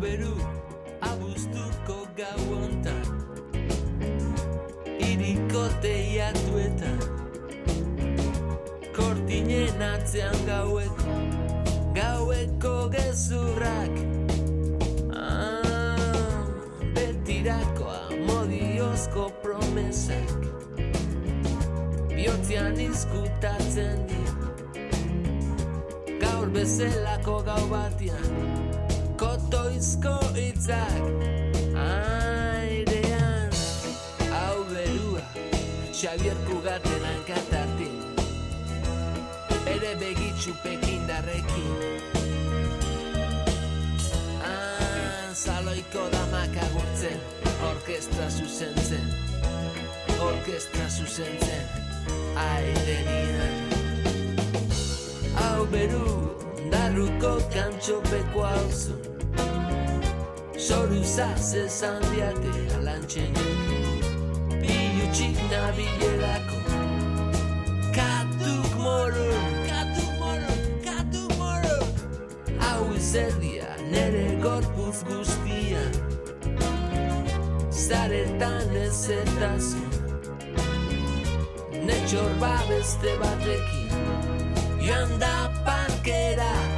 beru abuztuko gau hontan. Iriko teiatuetan Kortinen atzean gaueko Gaueko gezurrak. Ah, Betirako amodiozko promesak Biotzean izkutatzen dira Gaur bezelako gau batian Kotoizko itzak Airean Hau berua Xavier Kugaten hankatatin Bere begitxu pekindarrekin Ah, Zaloiko damak agurtzen Orkestra zuzentzen Orkestra zuzentzen Airenian Hau beru Darruko kantxopeko hauzun Zoru zazezan diate alantxen Biutxik nabilerako. Katuk moro, katuk moro, katuk moro. Hau izerdia nere gorpuz guztian Zaretan ez etazu. Netxor babeste batekin. Joan da parkera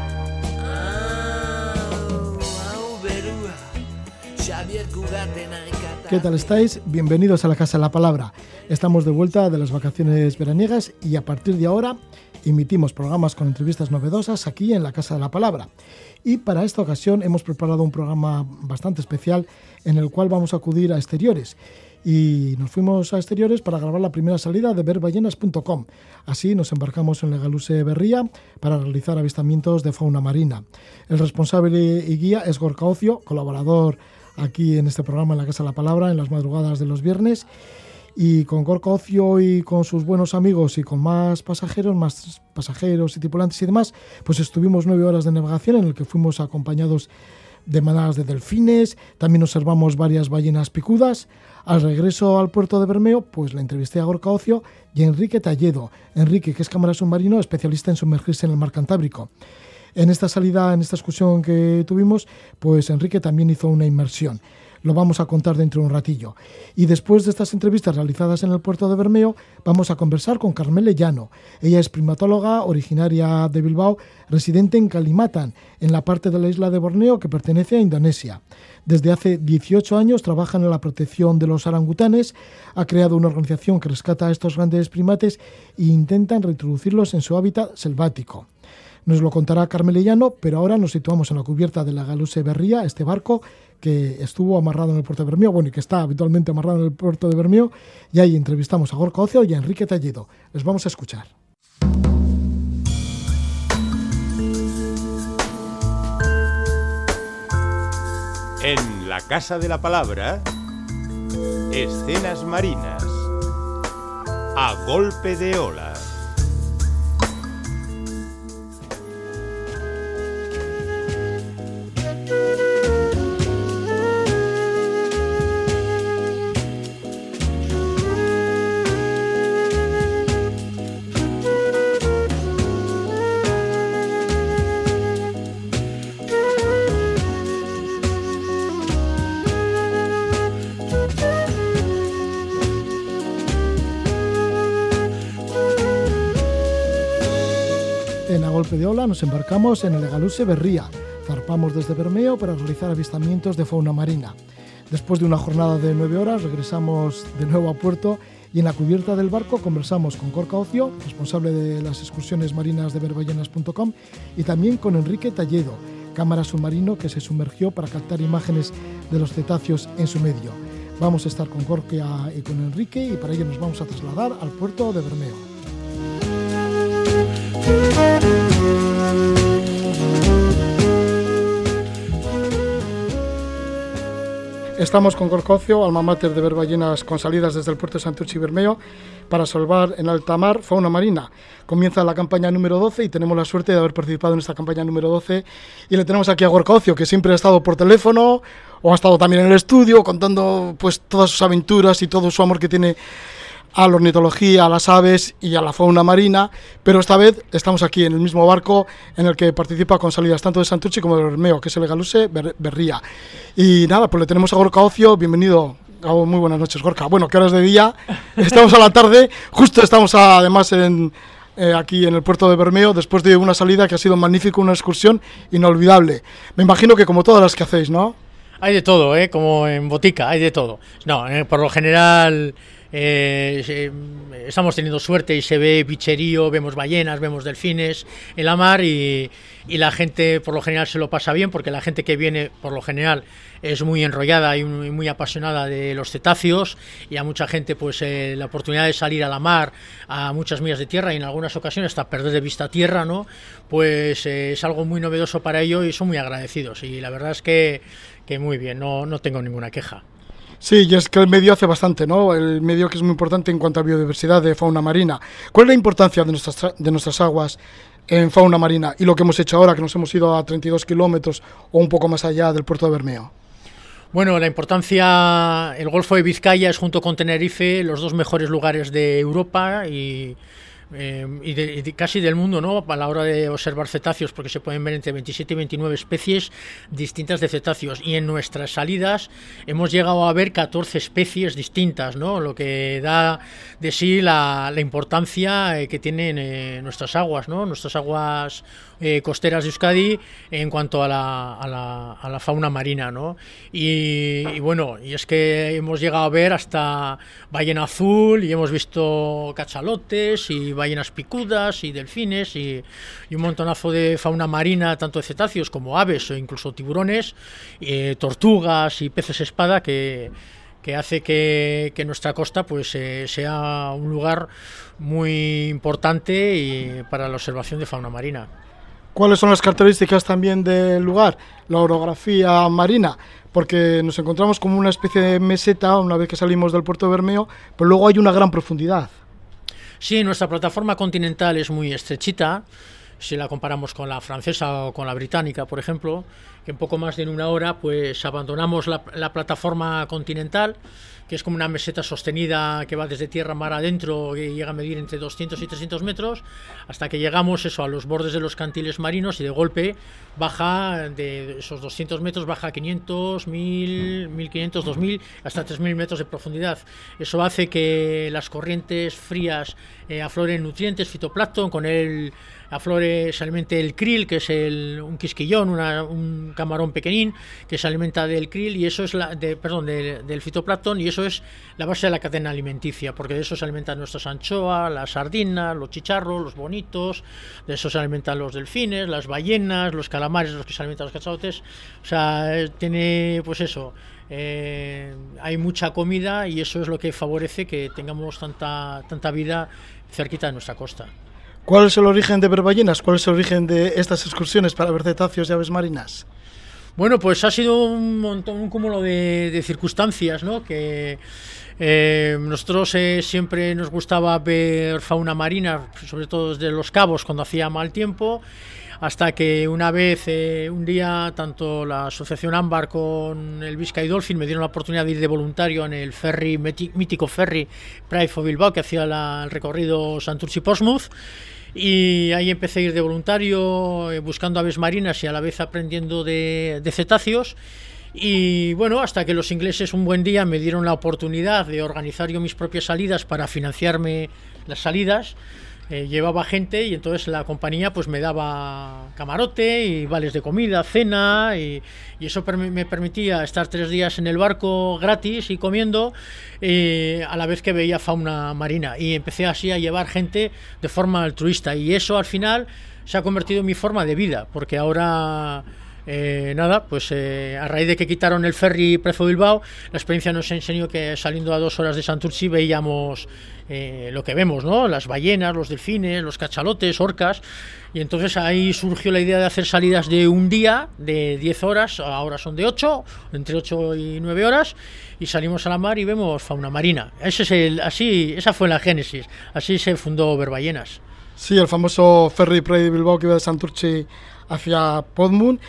¿Qué tal estáis? Bienvenidos a la Casa de la Palabra. Estamos de vuelta de las vacaciones veraniegas y a partir de ahora emitimos programas con entrevistas novedosas aquí en la Casa de la Palabra. Y para esta ocasión hemos preparado un programa bastante especial en el cual vamos a acudir a exteriores. Y nos fuimos a exteriores para grabar la primera salida de verballenas.com. Así nos embarcamos en Legaluse Berría para realizar avistamientos de fauna marina. El responsable y guía es Gorka Ocio, colaborador aquí en este programa en la Casa de la Palabra en las madrugadas de los viernes. Y con Gorka Ocio y con sus buenos amigos y con más pasajeros, más pasajeros y tripulantes y demás, pues estuvimos nueve horas de navegación en el que fuimos acompañados de manadas de delfines, también observamos varias ballenas picudas. Al regreso al puerto de Bermeo, pues la entrevisté a Gorka Ocio y a Enrique Talledo. Enrique, que es cámara submarino, especialista en sumergirse en el mar Cantábrico. En esta salida, en esta excursión que tuvimos, pues Enrique también hizo una inmersión. Lo vamos a contar dentro de un ratillo. Y después de estas entrevistas realizadas en el puerto de Bermeo, vamos a conversar con Carmele Llano. Ella es primatóloga, originaria de Bilbao, residente en Kalimatan, en la parte de la isla de Borneo que pertenece a Indonesia. Desde hace 18 años trabaja en la protección de los orangutanes, ha creado una organización que rescata a estos grandes primates e intentan reintroducirlos en su hábitat selvático. Nos lo contará Carmelillano, pero ahora nos situamos en la cubierta de la Galuse Berría, este barco que estuvo amarrado en el puerto de Bermeo, bueno, y que está habitualmente amarrado en el puerto de Bermeo, y ahí entrevistamos a Gorka Ocio y a Enrique Talledo. Les vamos a escuchar. En la Casa de la Palabra, escenas marinas, a golpe de ola. De Ola nos embarcamos en el Legaluse Berría. Zarpamos desde Bermeo para realizar avistamientos de fauna marina. Después de una jornada de nueve horas regresamos de nuevo a puerto y en la cubierta del barco conversamos con Corca Ocio, responsable de las excursiones marinas de verballenas.com, y también con Enrique Talledo, cámara submarino que se sumergió para captar imágenes de los cetáceos en su medio. Vamos a estar con Corca y con Enrique y para ello nos vamos a trasladar al puerto de Bermeo. Estamos con Corcocio, alma mater de Verballenas con salidas desde el puerto de Santurce y Bermeo para salvar en alta mar fauna marina. Comienza la campaña número 12 y tenemos la suerte de haber participado en esta campaña número 12 y le tenemos aquí a Gorcocio, que siempre ha estado por teléfono o ha estado también en el estudio contando pues todas sus aventuras y todo su amor que tiene a la ornitología, a las aves y a la fauna marina, pero esta vez estamos aquí en el mismo barco en el que participa con salidas tanto de Santurchi como de Bermeo, que es el Galuse Berría. Y nada, pues le tenemos a Gorka Ocio, bienvenido. muy buenas noches, Gorka. Bueno, ¿qué horas de día? Estamos a la tarde, justo estamos además en, eh, aquí en el puerto de Bermeo después de una salida que ha sido magnífica, una excursión inolvidable. Me imagino que como todas las que hacéis, ¿no? Hay de todo, ¿eh? como en botica, hay de todo. No, eh, por lo general eh, estamos teniendo suerte y se ve bicherío, vemos ballenas, vemos delfines en la mar y, la gente por lo general se lo pasa bien porque la gente que viene por lo general es muy enrollada y muy, apasionada de los cetáceos y a mucha gente pues eh, la oportunidad de salir a la mar a muchas millas de tierra y en algunas ocasiones hasta perder de vista tierra, ¿no? Pues eh, es algo muy novedoso para ellos y son muy agradecidos y la verdad es que, que muy bien, no, no tengo ninguna queja. Sí, y es que el medio hace bastante, ¿no? El medio que es muy importante en cuanto a biodiversidad de fauna marina. ¿Cuál es la importancia de nuestras, de nuestras aguas en fauna marina y lo que hemos hecho ahora, que nos hemos ido a 32 kilómetros o un poco más allá del puerto de Bermeo? Bueno, la importancia, el Golfo de Vizcaya es junto con Tenerife los dos mejores lugares de Europa y eh, y, de, casi del mundo, ¿no? A la hora de observar cetáceos, porque se pueden ver entre 27 y 29 especies distintas de cetáceos. Y en nuestras salidas hemos llegado a ver 14 especies distintas, ¿no? Lo que da de sí la, importancia eh, que tienen eh, nuestras aguas, ¿no? Nuestras aguas costeras de Euskadi en cuanto a la, a la, fauna marina, ¿no? Y, bueno, y es que hemos llegado a ver hasta ballena azul y hemos visto cachalotes y ballenas picudas y delfines y, un montonazo de fauna marina, tanto de cetáceos como aves o incluso tiburones, eh, tortugas y peces espada que, hace que, nuestra costa pues eh, sea un lugar muy importante para la observación de fauna marina. ¿Cuáles son las características también del lugar? La orografía marina, porque nos encontramos como una especie de meseta una vez que salimos del puerto de Bermeo, pero luego hay una gran profundidad. Sí, nuestra plataforma continental es muy estrechita, si la comparamos con la francesa o con la británica, por ejemplo, que en poco más de una hora pues abandonamos la, la plataforma continental que es como una meseta sostenida que va desde tierra mar adentro y llega a medir entre 200 y 300 metros, hasta que llegamos eso a los bordes de los cantiles marinos y de golpe baja de esos 200 metros, baja a 500, 1000, 1500, 2000, hasta 3000 metros de profundidad. Eso hace que las corrientes frías eh, afloren nutrientes, fitoplancton, con él se el krill, que es el, un quisquillón, un camarón pequeñín, que se alimenta del krill y eso es la, perdón, del fitoplancton y eso es la base de la cadena alimenticia, porque de eso se alimentan nuestras anchoas, las sardinas, los chicharros, los bonitos, de eso se alimentan los delfines, las ballenas, los calamares, los que se alimentan los cachadotes, o sea, eh, tiene pues eso, eh, hay mucha comida y eso es lo que favorece que tengamos tanta, tanta vida cerquita de nuestra costa. ¿Cuál es el origen de ver ballenas? ¿Cuál es el origen de estas excursiones para ver cetáceos y aves marinas? Bueno, pues ha sido un montón, un cúmulo de, circunstancias, ¿no? Que eh, nosotros eh, siempre nos gustaba ver fauna marina, sobre todo desde los cabos cuando hacía mal tiempo, hasta que una vez, eh, un día, tanto la asociación Ámbar con el Vizcay Dolphin me dieron la oportunidad de ir de voluntario en el ferry, mítico ferry Pride for Bilbao, que hacía el recorrido Santurce-Portsmouth y ahí empecé a ir de voluntario eh, buscando aves marinas y a la vez aprendiendo de, cetáceos. Y bueno, hasta que los ingleses un buen día me dieron la oportunidad de organizar yo mis propias salidas para financiarme las salidas. Eh, llevaba gente y entonces la compañía pues me daba camarote y vales de comida, cena y, eso me permitía estar tres días en el barco gratis y comiendo eh, a la vez que veía fauna marina. Y empecé así a llevar gente de forma altruista. Y eso al final se ha convertido en mi forma de vida porque ahora eh, nada, pues eh, a raíz de que quitaron el ferry Prezo Bilbao, la experiencia nos enseñó que saliendo a dos horas de Santurci veíamos eh, lo que vemos, ¿no? Las ballenas, los delfines, los cachalotes, orcas. Y entonces ahí surgió la idea de hacer salidas de un día, de 10 horas, ahora son de 8, entre 8 y 9 horas, y salimos a la mar y vemos fauna marina. Ese es el, así, esa fue la génesis, así se fundó Verballenas. Sí, el famoso ferry Prey Bilbao que iba de Santurce hacia Podmund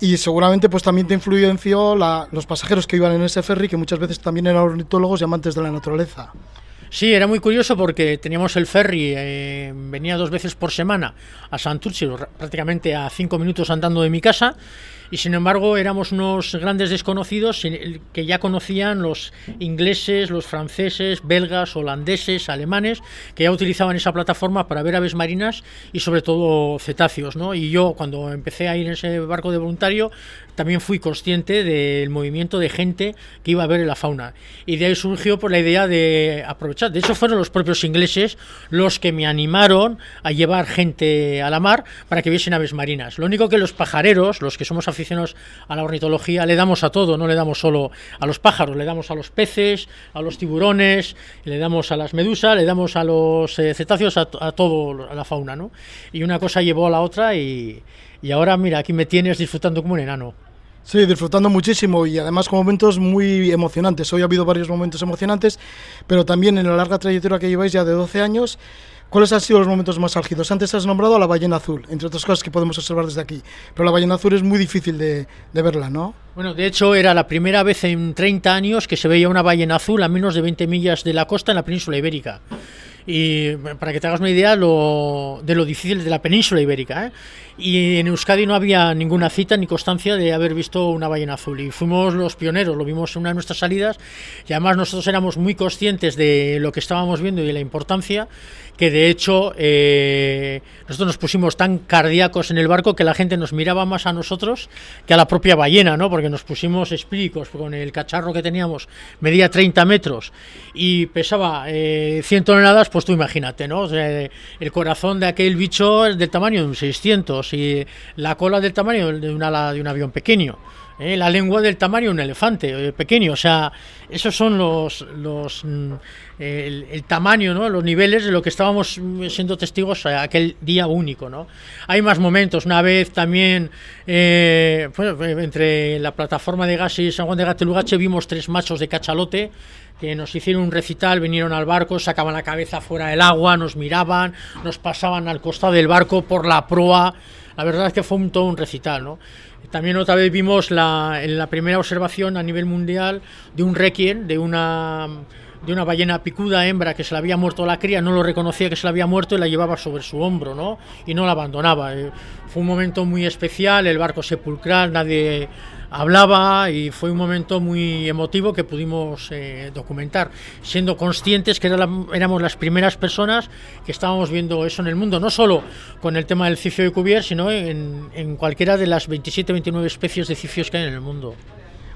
y seguramente pues también te influenció los pasajeros que iban en ese ferry, que muchas veces también eran ornitólogos y amantes de la naturaleza. Sí, era muy curioso porque teníamos el ferry, eh, venía dos veces por semana a Santurce, prácticamente a cinco minutos andando de mi casa, y sin embargo éramos unos grandes desconocidos que ya conocían los ingleses, los franceses, belgas, holandeses, alemanes, que ya utilizaban esa plataforma para ver aves marinas y sobre todo cetáceos, ¿no? Y yo cuando empecé a ir en ese barco de voluntario también fui consciente del movimiento de gente que iba a ver la fauna. Y de ahí surgió por la idea de aprovechar. De hecho, fueron los propios ingleses los que me animaron a llevar gente a la mar para que viesen aves marinas. Lo único que los pajareros, los que somos aficionados a la ornitología, le damos a todo, no le damos solo a los pájaros, le damos a los peces, a los tiburones, le damos a las medusas, le damos a los eh, cetáceos, a, a todo, a la fauna, ¿no? Y una cosa llevó a la otra y, y ahora, mira, aquí me tienes disfrutando como un enano. Sí, disfrutando muchísimo y además con momentos muy emocionantes. Hoy ha habido varios momentos emocionantes, pero también en la larga trayectoria que lleváis ya de 12 años, ¿cuáles han sido los momentos más álgidos? Antes has nombrado a la ballena azul, entre otras cosas que podemos observar desde aquí, pero la ballena azul es muy difícil de, de verla, ¿no? Bueno, de hecho era la primera vez en 30 años que se veía una ballena azul a menos de 20 millas de la costa en la península ibérica. Y para que te hagas una idea lo, de lo difícil de la península ibérica. ¿eh? Y en Euskadi no había ninguna cita ni constancia de haber visto una ballena azul. Y fuimos los pioneros, lo vimos en una de nuestras salidas. Y además nosotros éramos muy conscientes de lo que estábamos viendo y de la importancia que de hecho eh, nosotros nos pusimos tan cardíacos en el barco que la gente nos miraba más a nosotros que a la propia ballena, ¿no? Porque nos pusimos espíricos con el cacharro que teníamos, medía 30 metros y pesaba eh, 100 toneladas, pues tú imagínate, ¿no? el corazón de aquel bicho es del tamaño de un 600 la cola del tamaño de, una, de un avión pequeño. ¿eh? la lengua del tamaño de un elefante eh, pequeño, o sea, esos son los, mm, el, tamaño, ¿no? los niveles de lo que estábamos siendo testigos aquel día único. ¿no? Hay más momentos, una vez también eh, entre la plataforma de gas y San Juan de Gatelugache vimos tres machos de cachalote que nos hicieron un recital, vinieron al barco, sacaban la cabeza fuera del agua, nos miraban, nos pasaban al costado del barco por la proa. La verdad es que fue un, todo un recital, ¿no? También otra vez vimos la, en la primera observación a nivel mundial de un requiem, de una de una ballena picuda hembra que se le había muerto la cría, no lo reconocía que se le había muerto y la llevaba sobre su hombro, ¿no? Y no la abandonaba. Eh, fue un momento muy especial, el barco sepulcral, nadie hablaba y fue un momento muy emotivo que pudimos eh, documentar, siendo conscientes que éramos las primeras personas que estábamos viendo eso en el mundo, no solo con el tema del cifio de Cuvier, sino en, en cualquiera de las 27-29 especies de cifios que hay en el mundo.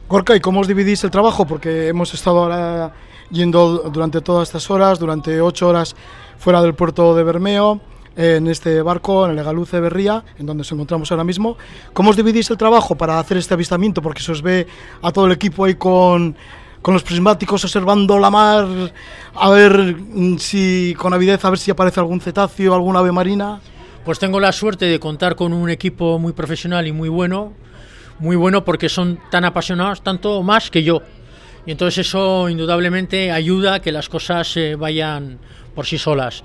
Gorka, ¿y cómo os dividís el trabajo? Porque hemos estado ahora yendo durante todas estas horas, durante ocho horas fuera del puerto de Bermeo, en este barco, en el Legaluce Berría, en donde nos encontramos ahora mismo. ¿Cómo os dividís el trabajo para hacer este avistamiento? Porque se os ve a todo el equipo ahí con, con los prismáticos observando la mar, a ver si con avidez, a ver si aparece algún cetáceo, alguna ave marina. Pues tengo la suerte de contar con un equipo muy profesional y muy bueno, muy bueno porque son tan apasionados, tanto más que yo. Y entonces eso indudablemente ayuda a que las cosas se vayan por sí solas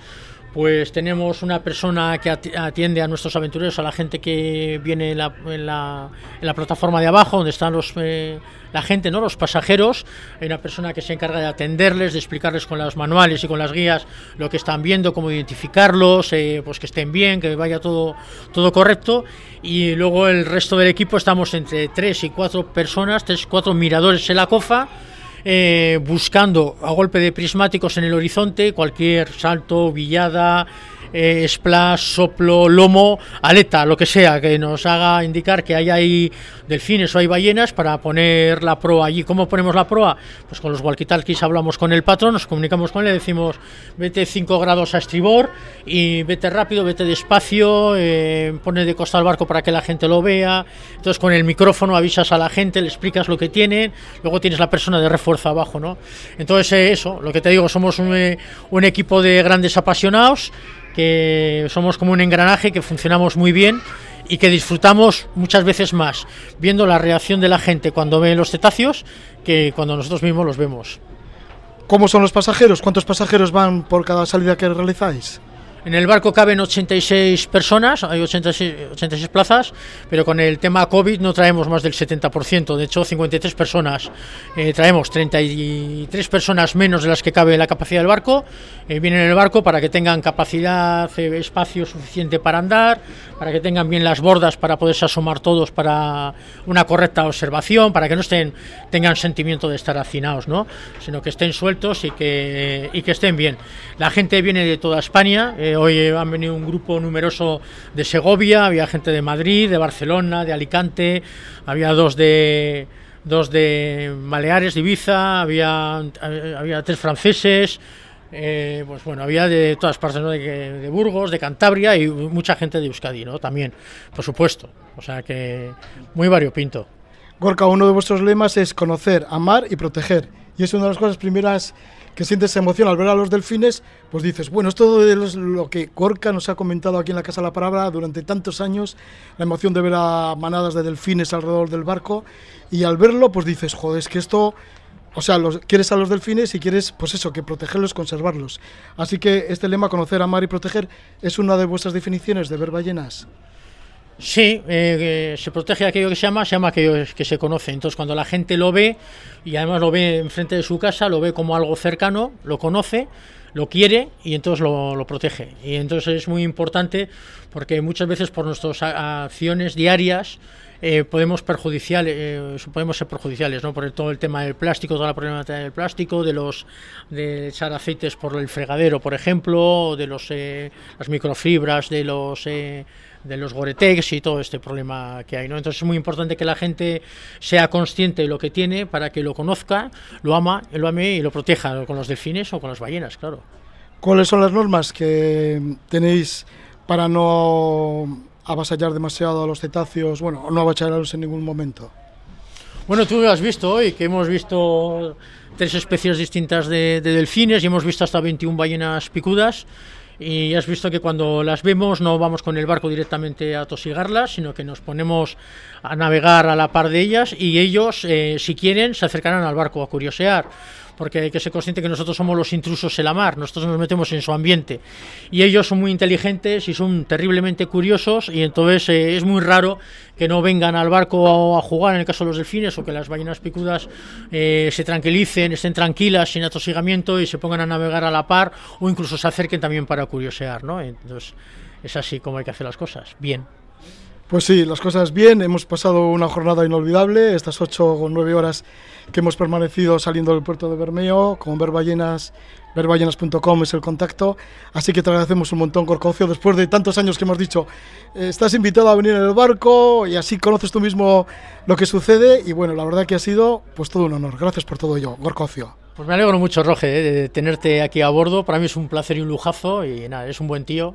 pues tenemos una persona que atiende a nuestros aventureros, a la gente que viene en la, plataforma de abajo, donde están los, eh, la gente, no los pasajeros. Hay una persona que se encarga de atenderles, de explicarles con los manuales y con las guías lo que están viendo, cómo identificarlos, eh, pues que estén bien, que vaya todo, todo correcto. Y luego el resto del equipo estamos entre tres y cuatro personas, tres, cuatro miradores en la cofa eh, buscando a golpe de prismáticos en el horizonte cualquier salto, villada, eh, splash, soplo, lomo, aleta, lo que sea, que nos haga indicar que hay ahí delfines o hay ballenas para poner la proa allí. ¿Cómo ponemos la proa? Pues con los walkie-talkies hablamos con el patrón, nos comunicamos con él, decimos vete 5 grados a estribor y vete rápido, vete despacio, eh, pone de costa al barco para que la gente lo vea. Entonces con el micrófono avisas a la gente, le explicas lo que tienen, luego tienes la persona de refuerzo abajo, ¿no? Entonces eh, eso, lo que te digo, somos un, eh, un equipo de grandes apasionados que somos como un engranaje, que funcionamos muy bien y que disfrutamos muchas veces más viendo la reacción de la gente cuando ve los cetáceos que cuando nosotros mismos los vemos. ¿Cómo son los pasajeros? ¿Cuántos pasajeros van por cada salida que realizáis? En el barco caben 86 personas, hay 86, 86 plazas, pero con el tema COVID no traemos más del 70%, de hecho 53 personas. Eh, traemos 33 personas menos de las que cabe la capacidad del barco, eh, vienen en el barco para que tengan capacidad, eh, espacio suficiente para andar, para que tengan bien las bordas para poderse asomar todos para una correcta observación, para que no estén tengan sentimiento de estar hacinados, ¿no? sino que estén sueltos y que, y estén bien. La gente viene de toda España, eh, hoy han venido un grupo numeroso de Segovia, había gente de Madrid, de Barcelona, de Alicante, había dos de dos de Baleares, de Ibiza, había, había tres franceses, eh, pues bueno, había de todas partes, ¿no? de, Burgos, de Cantabria y mucha gente de Euskadi, ¿no? También, por supuesto. O sea que muy variopinto. Gorka, uno de vuestros lemas es conocer, amar y proteger. Y es una de las cosas primeras que sientes emoción al ver a los delfines, pues dices, bueno, es todo de lo que Gorka nos ha comentado aquí en la Casa la Palabra durante tantos años, la emoción de ver a manadas de delfines alrededor del barco, y al verlo, pues dices, joder, es que esto o sea, los, quieres a los delfines y quieres, pues eso, que protegerlos, conservarlos. Así que este lema, conocer, amar y proteger, es una de vuestras definiciones de ver ballenas. Sí, eh, se protege aquello que se llama, se llama aquello que se conoce. Entonces, cuando la gente lo ve, y además lo ve enfrente de su casa, lo ve como algo cercano, lo conoce, lo quiere y entonces lo, lo protege. Y entonces es muy importante porque muchas veces por nuestras acciones diarias, eh, podemos perjudicial, eh, podemos ser perjudiciales, ¿no? Por el, todo el tema del plástico, toda la problemática del plástico, de los de echar aceites por el fregadero, por ejemplo, de los eh, las microfibras, de los eh, de los Goretex y todo este problema que hay, ¿no? Entonces es muy importante que la gente sea consciente de lo que tiene para que lo conozca, lo ama, lo ame y lo proteja con los delfines o con las ballenas, claro. ¿Cuáles son las normas que tenéis para no avasallar demasiado a los cetáceos, bueno, no avasallarlos en ningún momento. Bueno, tú has visto hoy que hemos visto tres especies distintas de, de delfines y hemos visto hasta 21 ballenas picudas y has visto que cuando las vemos no vamos con el barco directamente a tosigarlas, sino que nos ponemos a navegar a la par de ellas y ellos, eh, si quieren, se acercarán al barco a curiosear porque hay que ser consciente que nosotros somos los intrusos en la mar, nosotros nos metemos en su ambiente y ellos son muy inteligentes y son terriblemente curiosos y entonces eh, es muy raro que no vengan al barco a, a, jugar en el caso de los delfines o que las ballenas picudas eh, se tranquilicen, estén tranquilas sin atosigamiento y se pongan a navegar a la par o incluso se acerquen también para curiosear, ¿no? Entonces es así como hay que hacer las cosas, bien. Pues sí, las cosas bien, hemos pasado una jornada inolvidable, estas ocho o nueve horas que hemos permanecido saliendo del puerto de Bermeo, con ver ballenas, verballenas.com es el contacto, así que te agradecemos un montón, Corcocio, después de tantos años que hemos dicho, estás invitado a venir en el barco y así conoces tú mismo lo que sucede. Y bueno, la verdad que ha sido pues todo un honor, gracias por todo ello, Gorcocio. Pues me alegro mucho, Roge, eh, de tenerte aquí a bordo, para mí es un placer y un lujazo. Y nada, eres un buen tío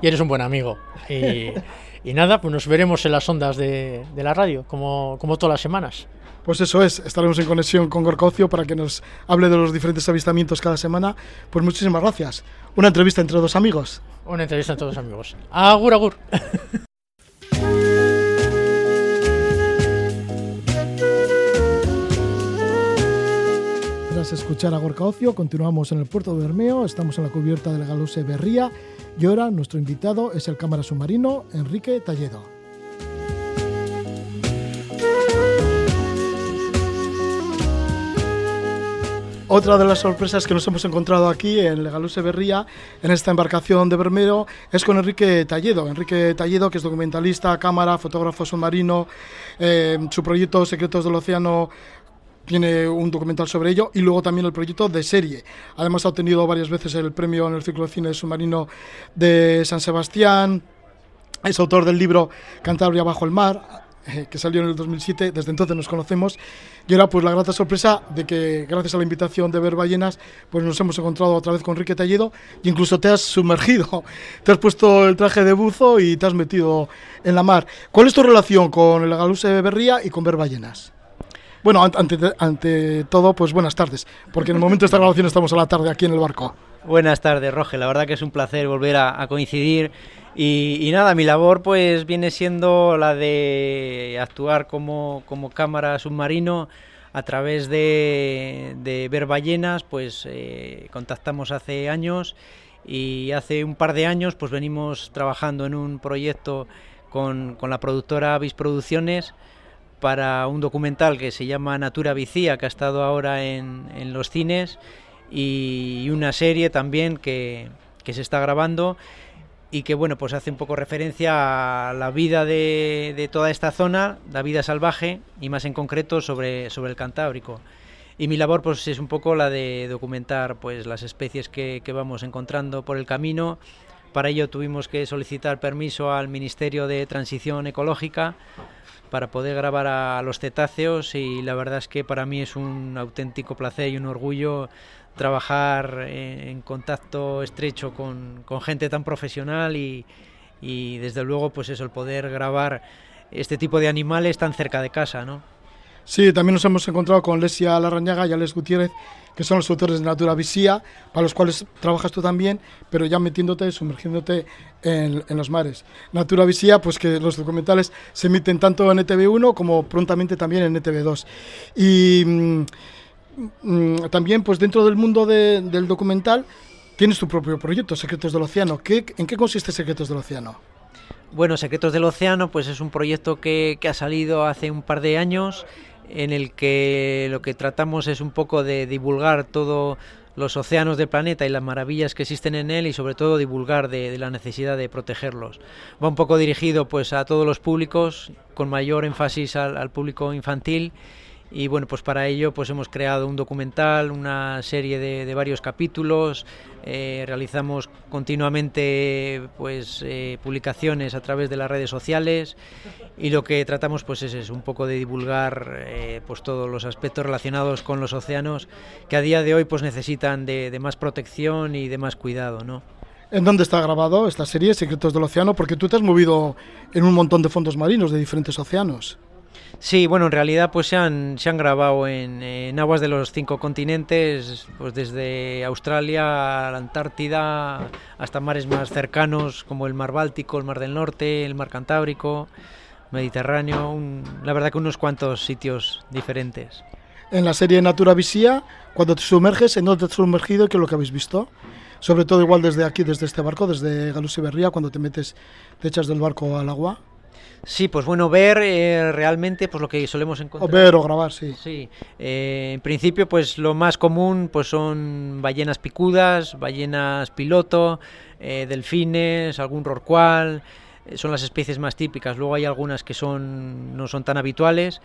y eres un buen amigo. Y, y nada, pues nos veremos en las ondas de, de la radio, como, como todas las semanas. Pues eso es, estaremos en conexión con Gorcocio para que nos hable de los diferentes avistamientos cada semana. Pues muchísimas gracias. Una entrevista entre dos amigos. Una entrevista entre dos amigos. Agur, agur. Tras escuchar a Gorka Ocio, continuamos en el puerto de Bermeo, estamos en la cubierta del Galuse Berría y ahora nuestro invitado es el cámara submarino Enrique Talledo. Otra de las sorpresas que nos hemos encontrado aquí en Legaluse Berría, en esta embarcación de Bermeo, es con Enrique Talledo. Enrique Talledo, que es documentalista, cámara, fotógrafo submarino, eh, su proyecto Secretos del Océano tiene un documental sobre ello y luego también el proyecto de serie. Además ha obtenido varias veces el premio en el ciclo de cine submarino de San Sebastián. Es autor del libro Cantabria bajo el mar, eh, que salió en el 2007. Desde entonces nos conocemos y ahora pues la grata sorpresa de que gracias a la invitación de ver ballenas pues nos hemos encontrado otra vez con Enrique Talledo e incluso te has sumergido, te has puesto el traje de buzo y te has metido en la mar. ¿Cuál es tu relación con el Galuse Berría y con ver ballenas? Bueno, ante, ante, todo, pues buenas tardes, porque en el momento de esta grabación estamos a la tarde aquí en el barco. Buenas tardes, Roge. La verdad que es un placer volver a, a coincidir. Y, y, nada, mi labor pues viene siendo la de actuar como, como cámara submarino a través de, de ver ballenas, pues eh, contactamos hace años y hace un par de años pues venimos trabajando en un proyecto con, con la productora Avis Producciones para un documental que se llama Natura Vicía, que ha estado ahora en, en los cines, y una serie también que, que, se está grabando y que bueno pues hace un poco referencia a la vida de, de, toda esta zona, la vida salvaje y más en concreto sobre, sobre el Cantábrico. Y mi labor pues es un poco la de documentar pues las especies que, que vamos encontrando por el camino. Para ello tuvimos que solicitar permiso al Ministerio de Transición Ecológica para poder grabar a los cetáceos y la verdad es que para mí es un auténtico placer y un orgullo trabajar en, contacto estrecho con, gente tan profesional y, y, desde luego pues eso, el poder grabar este tipo de animales tan cerca de casa, ¿no? Sí, también nos hemos encontrado con Lesia Larrañaga y Alex Gutiérrez, que son los autores de Natura Visía, para los cuales trabajas tú también, pero ya metiéndote, sumergiéndote en, en, los mares. Natura Visía, pues que los documentales se emiten tanto en ETV1 como prontamente también en ETV2. Y mmm, mmm, también, pues dentro del mundo de, del documental, tienes tu propio proyecto, Secretos del Océano. ¿Qué, ¿En qué consiste Secretos del Océano? Bueno, Secretos del Océano, pues es un proyecto que, que ha salido hace un par de años en el que lo que tratamos es un poco de divulgar todo los océanos del planeta y las maravillas que existen en él y sobre todo divulgar de, la necesidad de protegerlos. Va un poco dirigido pues a todos los públicos, con mayor énfasis al público infantil y bueno pues para ello pues hemos creado un documental una serie de, varios capítulos eh, realizamos continuamente pues eh, publicaciones a través de las redes sociales y lo que tratamos pues es, es un poco de divulgar eh, pues todos los aspectos relacionados con los océanos que a día de hoy pues necesitan de, de más protección y de más cuidado no ¿En dónde está grabado esta serie, Secretos del Océano? Porque tú te has movido en un montón de fondos marinos de diferentes océanos. Sí, bueno, en realidad pues se han, se han grabado en, aguas de los cinco continentes, pues desde Australia a la Antártida hasta mares más cercanos como el mar Báltico, el mar del Norte, el mar Cantábrico, Mediterráneo, la verdad que unos cuantos sitios diferentes. En la serie Natura Visía, cuando te sumerges, ¿en dónde te has sumergido qué es lo que habéis visto? Sobre todo igual desde aquí, desde este barco, desde Galus Berría, cuando te metes, te echas del barco al agua. Sí, pues bueno, ver eh, realmente pues lo que solemos encontrar. O ver o grabar, sí. Sí, eh, en principio pues lo más común pues son ballenas picudas, ballenas piloto, eh, delfines, algún rorcual, son las especies más típicas. Luego hay algunas que son no son tan habituales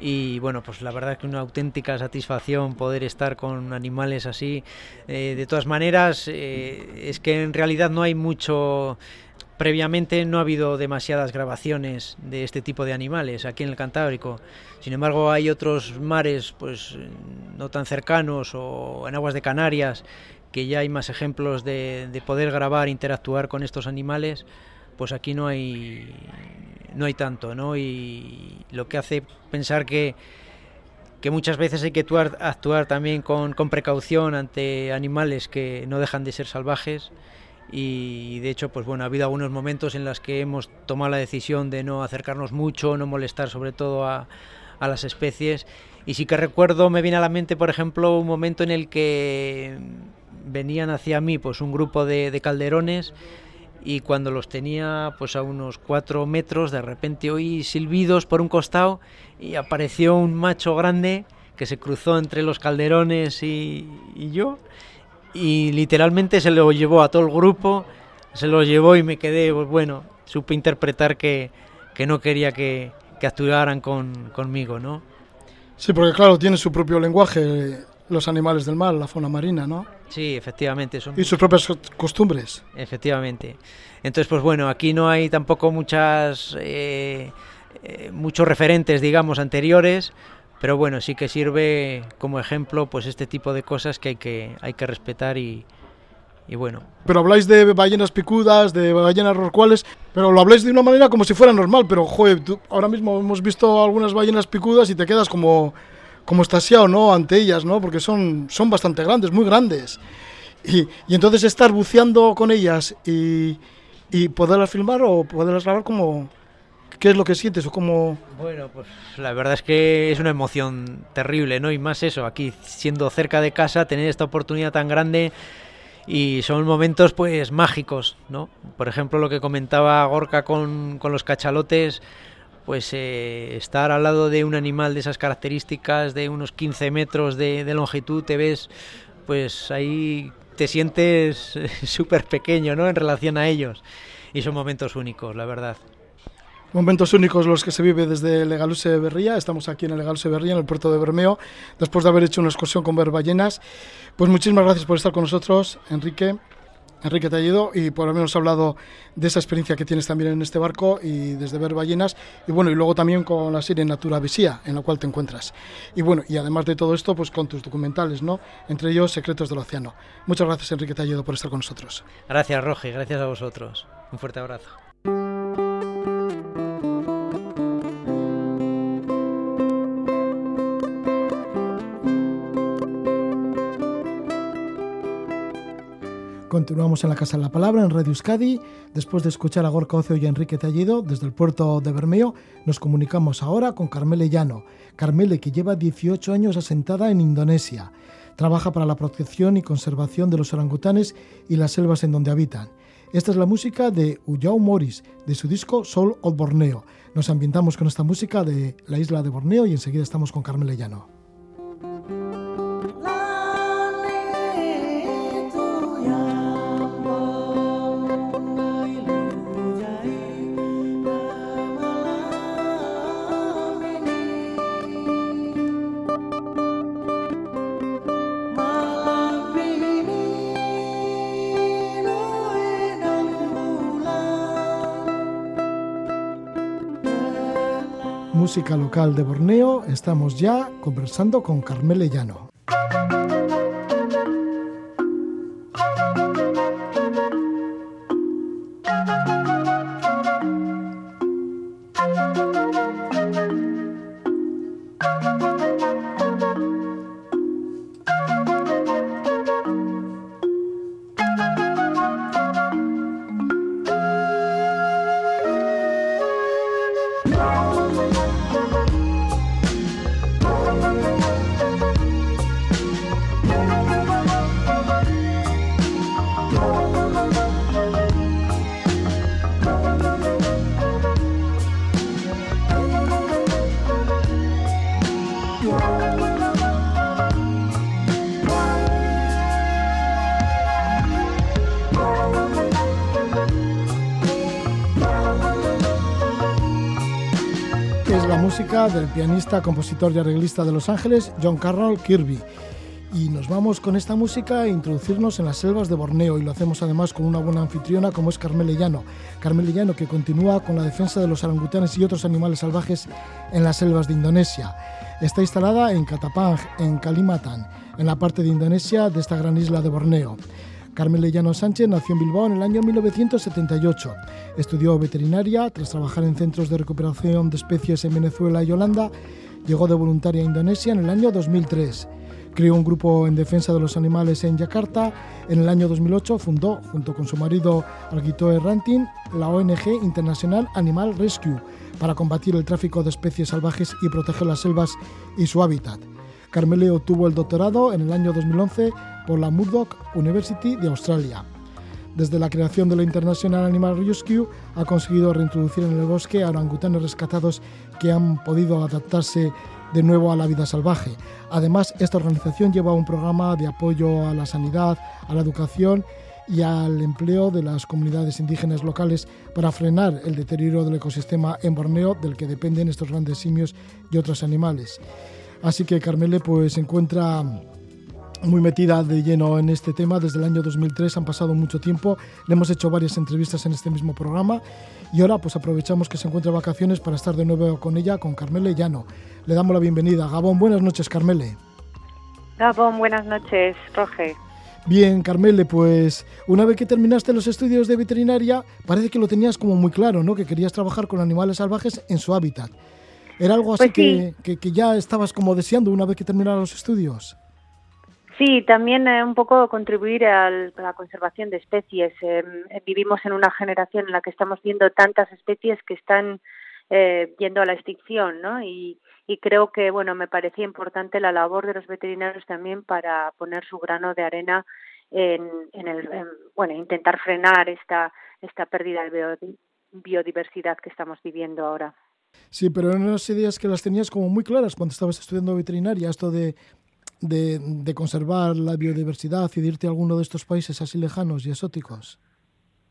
y bueno, pues la verdad es que una auténtica satisfacción poder estar con animales así. De todas maneras, es que en realidad no hay mucho previamente no ha habido demasiadas grabaciones de este tipo de animales aquí en el Cantábrico. Sin embargo, hay otros mares pues no tan cercanos o en aguas de Canarias que ya hay más ejemplos de, de poder grabar, interactuar con estos animales. Pues aquí no hay no hay tanto, ¿no? Y lo que hace pensar que que muchas veces hay que actuar, actuar también con, con precaución ante animales que no dejan de ser salvajes y de hecho pues bueno ha habido algunos momentos en los que hemos tomado la decisión de no acercarnos mucho no molestar sobre todo a, las especies. Y sí que recuerdo me viene a la mente por ejemplo un momento en el que venían hacia mí pues un grupo de, de calderones y cuando los tenía pues a unos cuatro metros de repente oí silbidos por un costado y apareció un macho grande que se cruzó entre los calderones y yo y literalmente se lo llevó a todo el grupo, se lo llevó y me quedé, pues bueno, supe interpretar que, que no quería que, que actuaran con, conmigo, ¿no? Sí, porque claro, tiene su propio lenguaje los animales del mar, la fauna marina, ¿no? Sí, efectivamente. Son... Y sus propias costumbres. Efectivamente. Entonces, pues bueno, aquí no hay tampoco muchas, eh, eh, muchos referentes, digamos, anteriores, pero bueno, sí que sirve como ejemplo pues este tipo de cosas que hay que, hay que respetar y, y bueno. Pero habláis de ballenas picudas, de ballenas rorcuales, pero lo habláis de una manera como si fuera normal, pero joder, tú, ahora mismo hemos visto algunas ballenas picudas y te quedas como, como estasiado, ¿no? Ante ellas, ¿no? Porque son, son bastante grandes, muy grandes. Y, y entonces estar buceando con ellas y, y poderlas filmar o poderlas grabar como ¿Qué es lo que sientes o cómo...? Bueno, pues la verdad es que es una emoción terrible, ¿no? Y más eso, aquí siendo cerca de casa, tener esta oportunidad tan grande y son momentos pues mágicos, ¿no? Por ejemplo, lo que comentaba Gorka con, con los cachalotes, pues eh, estar al lado de un animal de esas características, de unos 15 metros de, de longitud, te ves, pues ahí te sientes súper pequeño, ¿no? En relación a ellos. Y son momentos únicos, la verdad. Momentos únicos los que se vive desde Legaluse Berría. Estamos aquí en el Legaluse Berría, en el puerto de Bermeo, después de haber hecho una excursión con ver ballenas. Pues muchísimas gracias por estar con nosotros, Enrique. Enrique Talledo y por habernos hablado de esa experiencia que tienes también en este barco y desde ver ballenas. Y bueno y luego también con la serie Natura Visía en la cual te encuentras. Y bueno y además de todo esto pues con tus documentales no entre ellos Secretos del Océano. Muchas gracias Enrique Talledo por estar con nosotros. Gracias Roge gracias a vosotros. Un fuerte abrazo Continuamos en la Casa de la Palabra, en Radio Euskadi. Después de escuchar a Gorka Ocio y a Enrique Tallido desde el puerto de Bermeo, nos comunicamos ahora con Carmele Llano. Carmele, que lleva 18 años asentada en Indonesia. Trabaja para la protección y conservación de los orangutanes y las selvas en donde habitan. Esta es la música de Uyao Morris, de su disco Soul of Borneo. Nos ambientamos con esta música de la isla de Borneo y enseguida estamos con Carmele Llano. Local de Borneo, estamos ya conversando con Carmele Llano. Del pianista, compositor y arreglista de Los Ángeles, John Carroll Kirby. Y nos vamos con esta música a introducirnos en las selvas de Borneo y lo hacemos además con una buena anfitriona como es Carmele Llano. Carmele Llano que continúa con la defensa de los orangutanes y otros animales salvajes en las selvas de Indonesia. Está instalada en Katapang, en Kalimatan, en la parte de Indonesia de esta gran isla de Borneo. Carmen Lellano Sánchez nació en Bilbao en el año 1978. Estudió veterinaria, tras trabajar en centros de recuperación de especies en Venezuela y Holanda, llegó de voluntaria a Indonesia en el año 2003. Creó un grupo en defensa de los animales en Yakarta. En el año 2008 fundó, junto con su marido Arguitoe Rantin, la ONG Internacional Animal Rescue para combatir el tráfico de especies salvajes y proteger las selvas y su hábitat. Carmele obtuvo el doctorado en el año 2011 por la Murdoch University de Australia. Desde la creación de la International Animal Rescue ha conseguido reintroducir en el bosque a orangutanes rescatados que han podido adaptarse de nuevo a la vida salvaje. Además, esta organización lleva un programa de apoyo a la sanidad, a la educación y al empleo de las comunidades indígenas locales para frenar el deterioro del ecosistema en Borneo del que dependen estos grandes simios y otros animales. Así que Carmele pues encuentra muy metida de lleno en este tema desde el año 2003, han pasado mucho tiempo, le hemos hecho varias entrevistas en este mismo programa y ahora pues aprovechamos que se encuentra vacaciones para estar de nuevo con ella, con Carmele Llano. Le damos la bienvenida. Gabón, buenas noches Carmele. Gabón, buenas noches, Roge. Bien, Carmele, pues una vez que terminaste los estudios de veterinaria, parece que lo tenías como muy claro, ¿no? Que querías trabajar con animales salvajes en su hábitat. ¿Era algo así pues que, que ya estabas como deseando una vez que terminaras los estudios? Sí, también eh, un poco contribuir a la conservación de especies. Em, eh, vivimos en una generación en la que estamos viendo tantas especies que están eh, yendo a la extinción, ¿no? Y, y creo que, bueno, me parecía importante la labor de los veterinarios también para poner su grano de arena en, el, bueno, intentar frenar esta, esta pérdida de biodiversidad que estamos viviendo ahora. Sí, pero eran unas ideas que las tenías como muy claras cuando estabas estudiando veterinaria, esto de, de, de conservar la biodiversidad y de irte a alguno de estos países así lejanos y exóticos.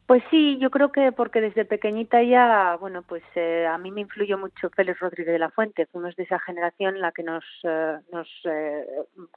Pues sí, yo creo que porque desde pequeñita ya, bueno, pues eh, a mí me influyó mucho Félix Rodríguez de la Fuente. Fuimos de esa generación en la que nos, eh, nos eh,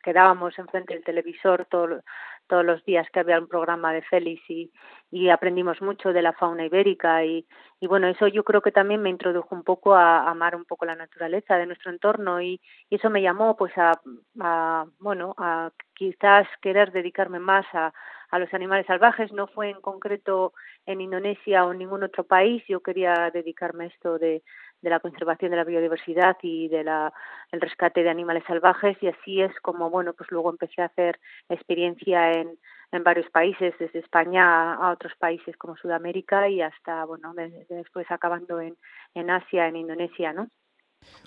quedábamos enfrente del televisor todo, todos los días que había un programa de Félix y, y aprendimos mucho de la fauna ibérica y, bueno, eso yo creo que también me introdujo un poco a, amar un poco la naturaleza de nuestro entorno y, eso me llamó pues a, a, bueno, a quizás querer dedicarme más a a los animales salvajes. No fue en concreto en Indonesia o en ningún otro país. Yo quería dedicarme a esto de, de la conservación de la biodiversidad y de la, el rescate de animales salvajes y así es como bueno pues luego empecé a hacer experiencia en, en varios países desde España a, otros países como Sudamérica y hasta bueno después acabando en, en Asia en Indonesia no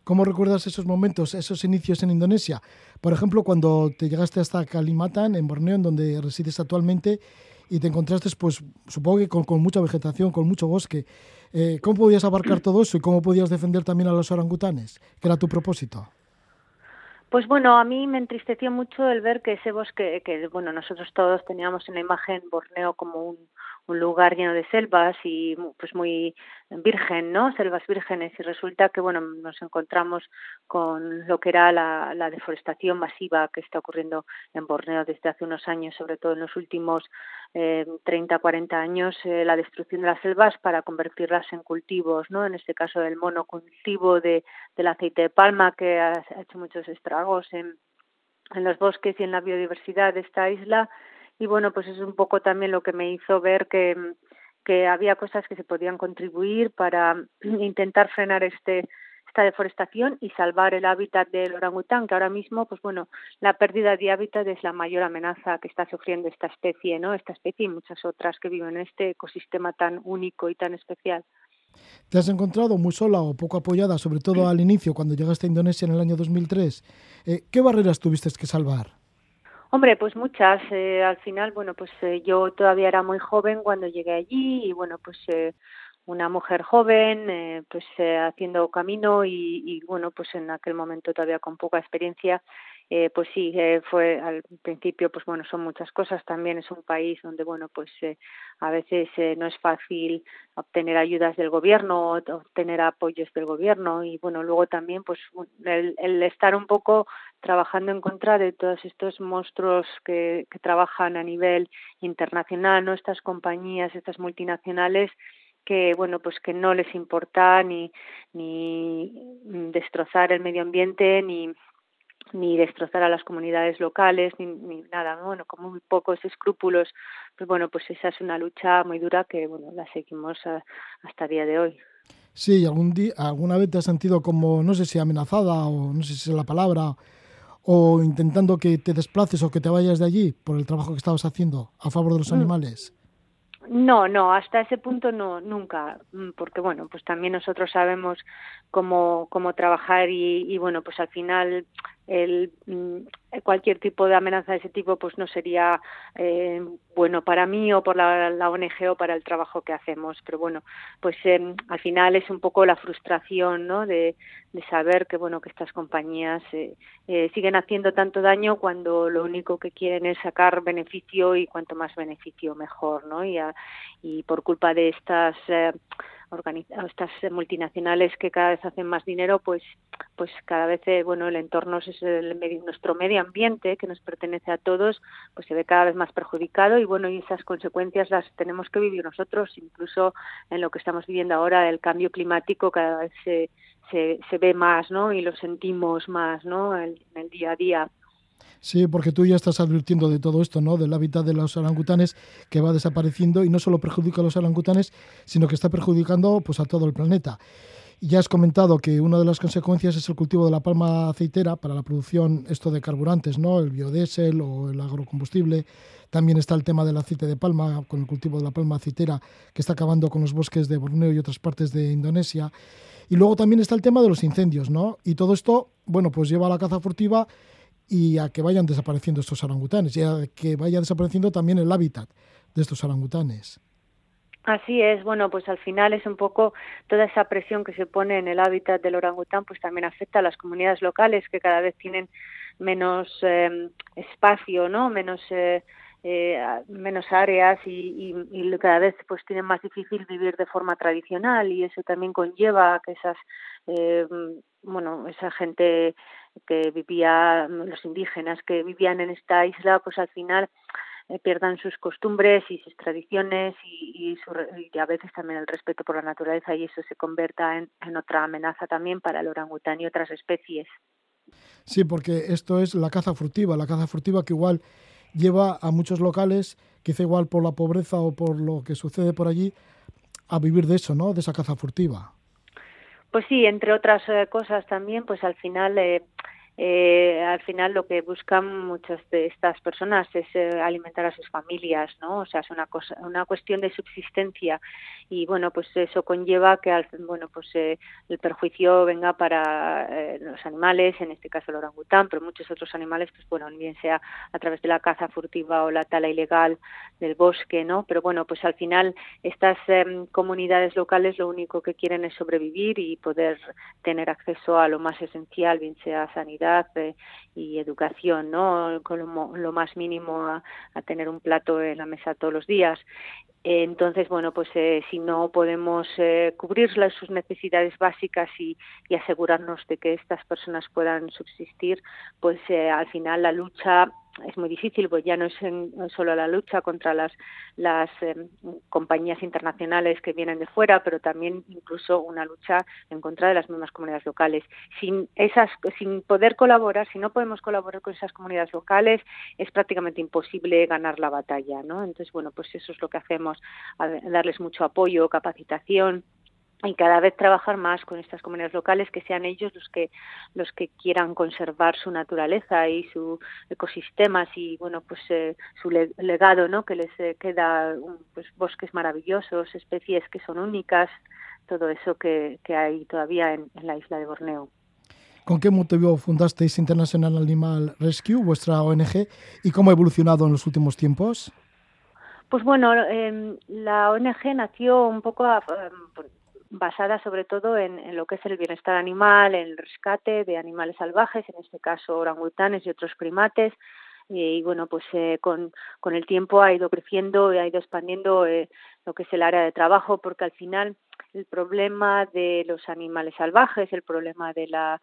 ¿Cómo recuerdas esos momentos, esos inicios en Indonesia? Por ejemplo, cuando te llegaste hasta Kalimantan, en Borneo, en donde resides actualmente, y te encontraste, pues, supongo que con, mucha vegetación, con mucho bosque. Eh, ¿Cómo podías abarcar todo eso y cómo podías defender también a los orangutanes? ¿Qué era tu propósito? Pues bueno, a mí me entristeció mucho el ver que ese bosque, que bueno, nosotros todos teníamos en la imagen Borneo como un, un lugar lleno de selvas y pues muy virgen, ¿no? Selvas vírgenes y resulta que bueno, nos encontramos con lo que era la, deforestación masiva que está ocurriendo en Borneo desde hace unos años, sobre todo en los últimos eh, 30, 40 años, eh, la destrucción de las selvas para convertirlas en cultivos, ¿no? En este caso el monocultivo de, del aceite de palma que ha, ha hecho muchos estragos en, en los bosques y en la biodiversidad de esta isla y bueno, pues es un poco también lo que me hizo ver que, que había cosas que se podían contribuir para intentar frenar este esta deforestación y salvar el hábitat del orangután, que ahora mismo, pues bueno, la pérdida de hábitat es la mayor amenaza que está sufriendo esta especie, ¿no? Esta especie y muchas otras que viven en este ecosistema tan único y tan especial. ¿Te has encontrado muy sola o poco apoyada, sobre todo al inicio, cuando llegaste a Indonesia en el año 2003? Eh, ¿Qué barreras tuviste que salvar? Hombre, pues muchas. Eh, al final, bueno, pues eh, yo todavía era muy joven cuando llegué allí y bueno, pues eh, una mujer joven, pues haciendo camino y, bueno, pues en aquel momento todavía con poca experiencia, eh, pues sí, eh, fue al principio, pues bueno, son muchas cosas. También es un país donde, bueno, pues eh, a veces eh, no es fácil obtener ayudas del gobierno, obtener apoyos del gobierno y, bueno, luego también, pues el, el estar un poco trabajando en contra de todos estos monstruos que, que trabajan a nivel internacional, ¿no? Estas compañías, estas multinacionales que bueno pues que no les importa ni ni destrozar el medio ambiente ni ni destrozar a las comunidades locales, ni, ni nada, ¿no? bueno, con muy pocos escrúpulos, pues bueno, pues esa es una lucha muy dura que, bueno, la seguimos a, hasta el día de hoy. Sí, algún día, alguna vez te has sentido como, no sé si amenazada o no sé si es la palabra, o intentando que te desplaces o que te vayas de allí por el trabajo que estabas haciendo a favor de los mm. animales. No, no, hasta ese punto no, nunca, mm, porque bueno, pues también nosotros sabemos cómo, cómo trabajar y, y bueno, pues al final el, mm, cualquier tipo de amenaza de ese tipo pues no sería eh, bueno para mí o por la, la, ONG o para el trabajo que hacemos. Pero bueno pues eh, al final es un poco la frustración no de, de saber que bueno que estas compañías eh, eh, siguen haciendo tanto daño cuando lo único que quieren es sacar beneficio y cuanto más beneficio mejor no y, a, y por culpa de estas estas multinacionales que cada vez hacen más dinero, pues, pues cada vez, eh, bueno, el entorno es el medio, nuestro medio ambiente que nos pertenece a todos, pues se ve cada vez más perjudicado y bueno, y esas consecuencias las tenemos que vivir nosotros, incluso en lo que estamos viviendo ahora, el cambio climático cada vez se, se, se ve más, ¿no? Y lo sentimos más, ¿no? En el día a día. Sí, porque tú ya estás advirtiendo de todo esto, ¿no? Del hábitat de los orangutanes que va desapareciendo y no solo perjudica a los orangutanes, sino que está perjudicando pues, a todo el planeta. Ya has comentado que una de las consecuencias es el cultivo de la palma aceitera para la producción esto de carburantes, ¿no? El biodiesel o el agrocombustible. También está el tema del aceite de palma, con el cultivo de la palma aceitera, que está acabando con los bosques de Borneo y otras partes de Indonesia. Y luego también está el tema de los incendios, ¿no? Y todo esto, bueno, pues lleva a la caza furtiva y a que vayan desapareciendo estos orangutanes y a que vaya desapareciendo también el hábitat de estos orangutanes. Así es, bueno, pues al final es un poco toda esa presión que se pone en el hábitat del orangután, pues también afecta a las comunidades locales que cada vez tienen menos eh, espacio, ¿no? Menos eh, eh, menos áreas y, y, cada vez pues tienen más difícil vivir de forma tradicional y eso también conlleva que esas eh, bueno esa gente que vivía los indígenas que vivían en esta isla pues al final eh, pierdan sus costumbres y sus tradiciones y, y, a veces también el respeto por la naturaleza y eso se converta en, en otra amenaza también para el orangután y otras especies. Sí, porque esto es la caza furtiva, la caza furtiva que igual lleva a muchos locales, quizá igual por la pobreza o por lo que sucede por allí, a vivir de eso, ¿no? De esa caza furtiva. Pues sí, entre otras eh, cosas también, pues al final eh, eh, al final lo que buscan muchas de estas personas es eh, alimentar a sus familias, ¿no? O sea, es una cosa, una cuestión de subsistencia y bueno, pues eso conlleva que al, bueno, pues eh, el perjuicio venga para eh, los animales, en este caso el orangután, pero muchos otros animales, pues bueno, bien sea a través de la caza furtiva o la tala ilegal del bosque, ¿no? Pero bueno, pues al final estas em, comunidades locales lo único que quieren es sobrevivir y poder tener acceso a lo más esencial, bien sea sanidad eh, y educación, ¿no? Con lo, más mínimo a, tener un plato en la mesa todos los días. Entonces, bueno, pues eh, si no podemos eh, cubrir sus necesidades básicas y, y, asegurarnos de que estas personas puedan subsistir, pues al final la lucha es muy difícil, pues ya no es solo la lucha contra las, las em, compañías internacionales que vienen de fuera, pero también incluso una lucha en contra de las mismas comunidades locales. Sin, esas, sin poder colaborar, si no podemos colaborar con esas comunidades locales, es prácticamente imposible ganar la batalla, ¿no? Entonces, bueno, pues eso es lo que hacemos, darles mucho apoyo, capacitación, y cada vez trabajar más con estas comunidades locales que sean ellos los que los que quieran conservar su naturaleza y su ecosistemas y bueno pues eh, su legado no que les eh, queda pues bosques maravillosos especies que son únicas todo eso que, que hay todavía en, la isla de Borneo ¿Con qué motivo fundasteis International Animal Rescue, vuestra ONG, y cómo ha evolucionado en los últimos tiempos? Pues bueno, eh, la ONG nació un poco a, basada sobre todo en, lo que es el bienestar animal, el rescate de animales salvajes, en este caso orangutanes y otros primates. Y, bueno, pues eh, con, con el tiempo ha ido creciendo y ha ido expandiendo eh, lo que es el área de trabajo, porque al final el problema de los animales salvajes, el problema de la,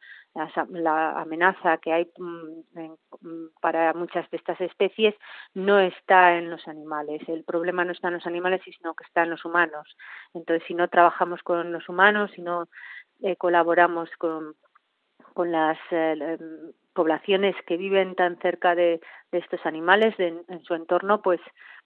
la, amenaza que hay mm, mm, para muchas de estas especies no está en los animales. El problema no está en los animales, sino que está en los humanos. Entonces, si no trabajamos con los humanos, si no eh, colaboramos con, con las eh, em, poblaciones que viven tan cerca de, de estos animales en su entorno, pues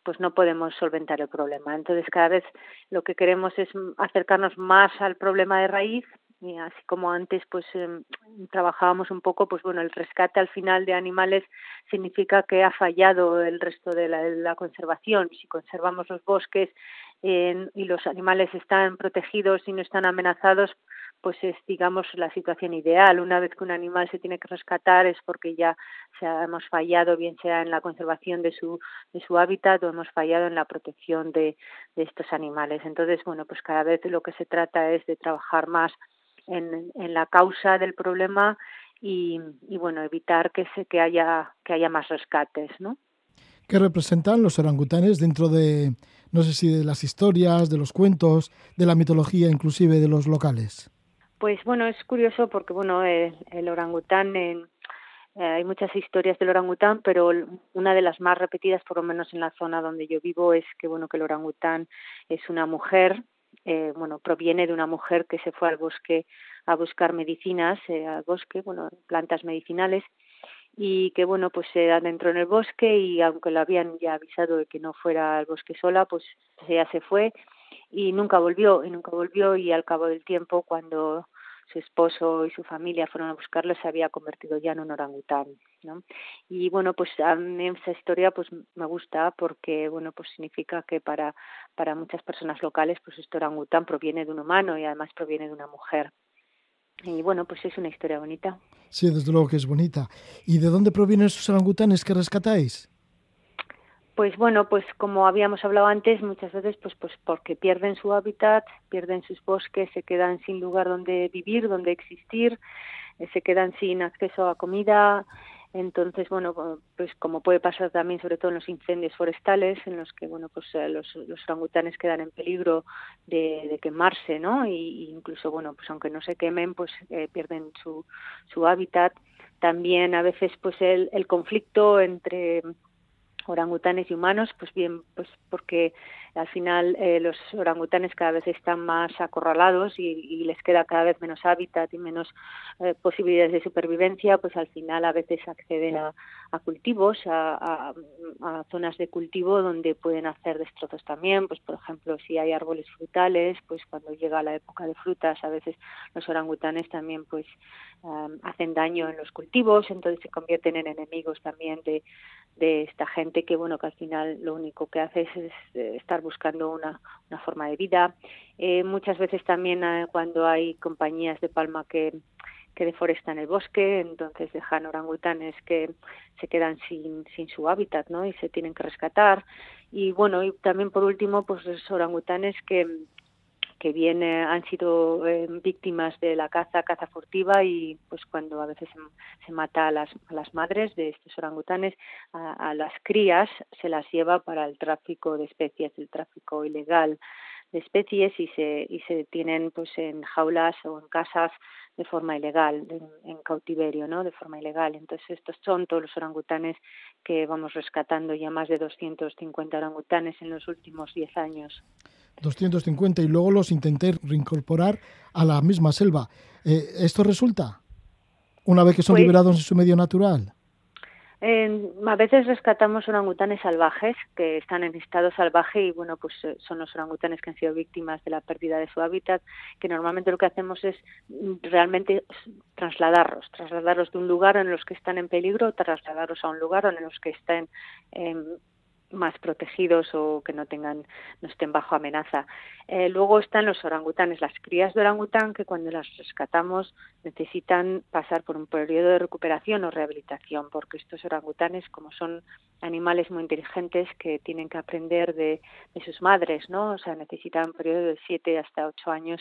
pues no podemos solventar el problema. Entonces, cada vez lo que queremos es acercarnos más al problema de raíz y así como antes pues em, trabajábamos un poco pues bueno el rescate al final de animales significa que ha fallado el resto de la, conservación si conservamos los bosques y los animales están protegidos y no están amenazados pues es digamos la situación ideal. Una vez que un animal se tiene que rescatar es porque ya se hemos fallado bien sea en la conservación de su de su hábitat o hemos fallado en la protección de, estos animales. Entonces bueno pues cada vez lo que se trata es de trabajar más en, en la causa del problema y, y, bueno evitar que se que haya que haya más rescates no ¿Qué representan los orangutanes dentro de no sé si de las historias de los cuentos de la mitología inclusive de los locales pues bueno, es curioso porque bueno, el, orangután, en, eh, hay muchas historias del orangután, pero una de las más repetidas, por lo menos en la zona donde yo vivo, es que bueno que el orangután es una mujer, eh, bueno, proviene de una mujer que se fue al bosque a buscar medicinas, eh, al bosque, bueno, plantas medicinales, y que bueno pues se adentró en el bosque y aunque lo habían ya avisado de que no fuera al bosque sola pues ella se fue y nunca volvió y nunca volvió y al cabo del tiempo cuando su esposo y su familia fueron a buscarlo, se había convertido ya en un orangután, ¿no? Y bueno, pues a mí esa historia pues me gusta porque, bueno, pues significa que para, para muchas personas locales pues este orangután proviene de un humano y además proviene de una mujer. Y bueno, pues es una historia bonita. Sí, desde luego que es bonita. ¿Y de dónde provienen esos orangutanes que rescatáis? Pues bueno, pues como habíamos hablado antes, muchas veces pues pues porque pierden su hábitat, pierden sus bosques, se quedan sin lugar donde vivir, donde existir, eh, se quedan sin acceso a comida, entonces, bueno, pues como puede pasar también, sobre todo en los incendios forestales, en los que, bueno, pues eh, los, los orangutanes quedan en peligro de, quemarse, ¿no? Y, incluso, bueno, pues aunque no se quemen, pues eh, pierden su, su hábitat. También a veces, pues el, el conflicto entre orangutanes y humanos, pues bien, pues porque al final eh, los orangutanes cada vez están más acorralados y, les queda cada vez menos hábitat y menos eh, posibilidades de supervivencia, pues al final a veces acceden a, cultivos, a, zonas de cultivo donde pueden hacer destrozos también, pues por ejemplo si hay árboles frutales, pues cuando llega la época de frutas a veces los orangutanes también pues hacen daño en los cultivos, entonces se convierten en enemigos también de, esta gente que bueno que al final lo único que hace es, eh, estar buscando una, una, forma de vida eh, muchas veces también eh, cuando hay compañías de palma que que deforestan el bosque, entonces dejan orangutanes que se quedan sin, sin su hábitat, ¿no? Y se tienen que rescatar. Y bueno, y también por último, pues los orangutanes que, que bien han sido eh, víctimas de la caza, caza furtiva y pues cuando a veces se, mata a las, a las, madres de estos orangutanes, a, las crías se las lleva para el tráfico de especies, el tráfico ilegal de especies y se, y se tienen pues en jaulas o en casas de forma ilegal, en cautiverio, ¿no? De forma ilegal. Entonces estos son todos los orangutanes que vamos rescatando ya más de 250 orangutanes en los últimos 10 años. 250 y luego los intenté reincorporar a la misma selva. Eh, ¿Esto resulta? Una vez que son pues liberados en su medio natural. a veces rescatamos orangutanes salvajes que están en estado salvaje y bueno, pues eh, son los orangutanes que han sido víctimas de la pérdida de su hábitat, que normalmente lo que hacemos es mm, realmente trasladarlos, trasladarlos de un lugar en los que están en peligro, trasladarlos a un lugar en los que estén más protegidos o que no tengan no estén bajo amenaza. Eh, luego están los orangutanes, las crías de orangután que cuando las rescatamos necesitan pasar por un periodo de recuperación o rehabilitación porque estos orangutanes como son animales muy inteligentes que tienen que aprender de, de sus madres, ¿no? O sea, necesitan un periodo de siete hasta ocho años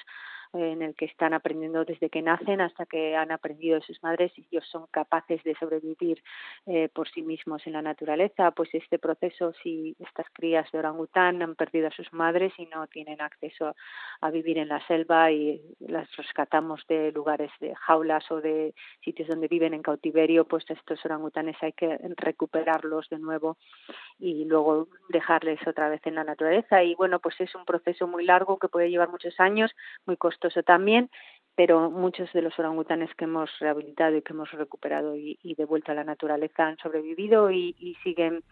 en el que están aprendiendo desde que nacen hasta que han aprendido sus madres y ellos son capaces de sobrevivir eh, por sí mismos en la naturaleza, pues este proceso, si estas crías de orangután han perdido a sus madres y no tienen acceso a vivir en la selva y las rescatamos de lugares de jaulas o de sitios donde viven en cautiverio, pues estos orangutanes hay que recuperarlos de nuevo y luego dejarles otra vez en la naturaleza. Y bueno, pues es un proceso muy largo que puede llevar muchos años, muy costoso también, pero muchos de los orangutanes que hemos rehabilitado y que hemos recuperado y, devuelto a la naturaleza han sobrevivido y, siguen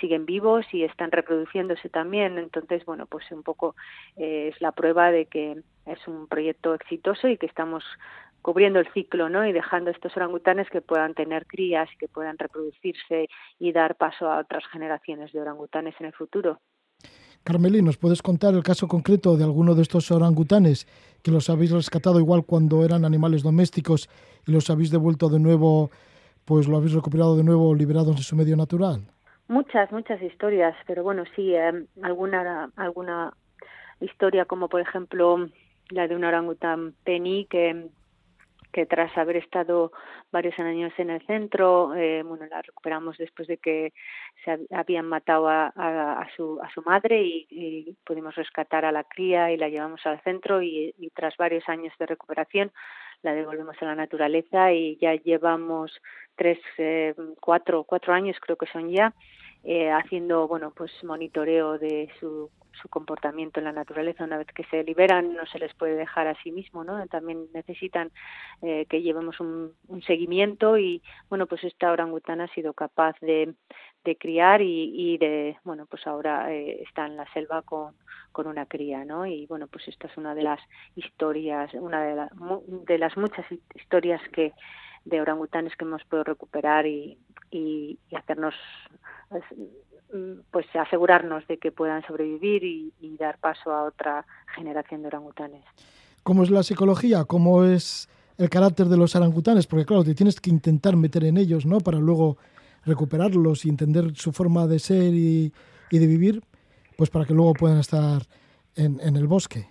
siguen vivos y están reproduciéndose también entonces bueno pues un poco eh, es la prueba de que es un proyecto exitoso y que estamos cubriendo el ciclo ¿no? y dejando estos orangutanes que puedan tener crías que puedan reproducirse y dar paso a otras generaciones de orangutanes en el futuro. Carmelín, ¿nos puedes contar el caso concreto de alguno de estos orangutanes que los habéis rescatado igual cuando eran animales domésticos y los habéis devuelto de nuevo, pues lo habéis recuperado de nuevo liberados de su medio natural? Muchas, muchas historias, pero bueno, sí, eh, alguna, alguna historia como por ejemplo la de un orangután Penny que que tras haber estado varios años en el centro, eh, bueno, la recuperamos después de que se habían matado a, su, a su madre y, pudimos rescatar a la cría y la llevamos al centro y, tras varios años de recuperación la devolvemos a la naturaleza y ya llevamos tres, eh, cuatro, cuatro años creo que son ya eh, haciendo bueno pues monitoreo de su su comportamiento en la naturaleza. Una vez que se liberan no se les puede dejar a sí mismo no también necesitan eh, que llevemos un, seguimiento y bueno pues esta orangutana ha sido capaz de, de criar y, de bueno pues ahora eh, está en la selva con, con una cría no y bueno pues esta es una de las historias una de, de las muchas historias que de orangutanes que hemos podido recuperar y, y hacernos pues, asegurarnos de que puedan sobrevivir y, dar paso a otra generación de orangutanes. cómo es la psicología, cómo es el carácter de los orangutanes, porque claro, te tienes que intentar meter en ellos, ¿no? Para luego recuperarlos y entender su forma de ser y, de vivir, pues para que luego puedan estar en, en el bosque.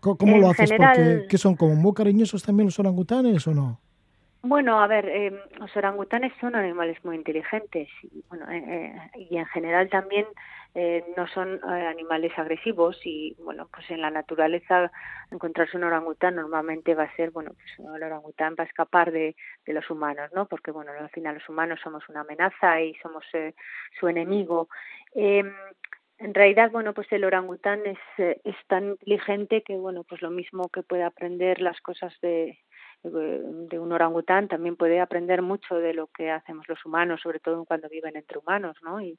¿Cómo, lo haces? Porque, ¿Qué son como muy cariñosos también los orangutanes o no? Bueno, a ver, eh, los orangutanes son animales muy inteligentes y, bueno, eh, eh, y en general también no son animales agresivos y, bueno, pues en la naturaleza encontrarse un orangután normalmente va a ser, bueno, pues el orangután va a escapar de, de los humanos, ¿no? Porque, bueno, al final los humanos somos una amenaza y somos su enemigo. Em, en realidad, bueno, pues el orangután es, es tan inteligente que, bueno, pues lo mismo que puede aprender las cosas de, de un orangután también puede aprender mucho de lo que hacemos los humanos, sobre todo cuando viven entre humanos, ¿no? Y,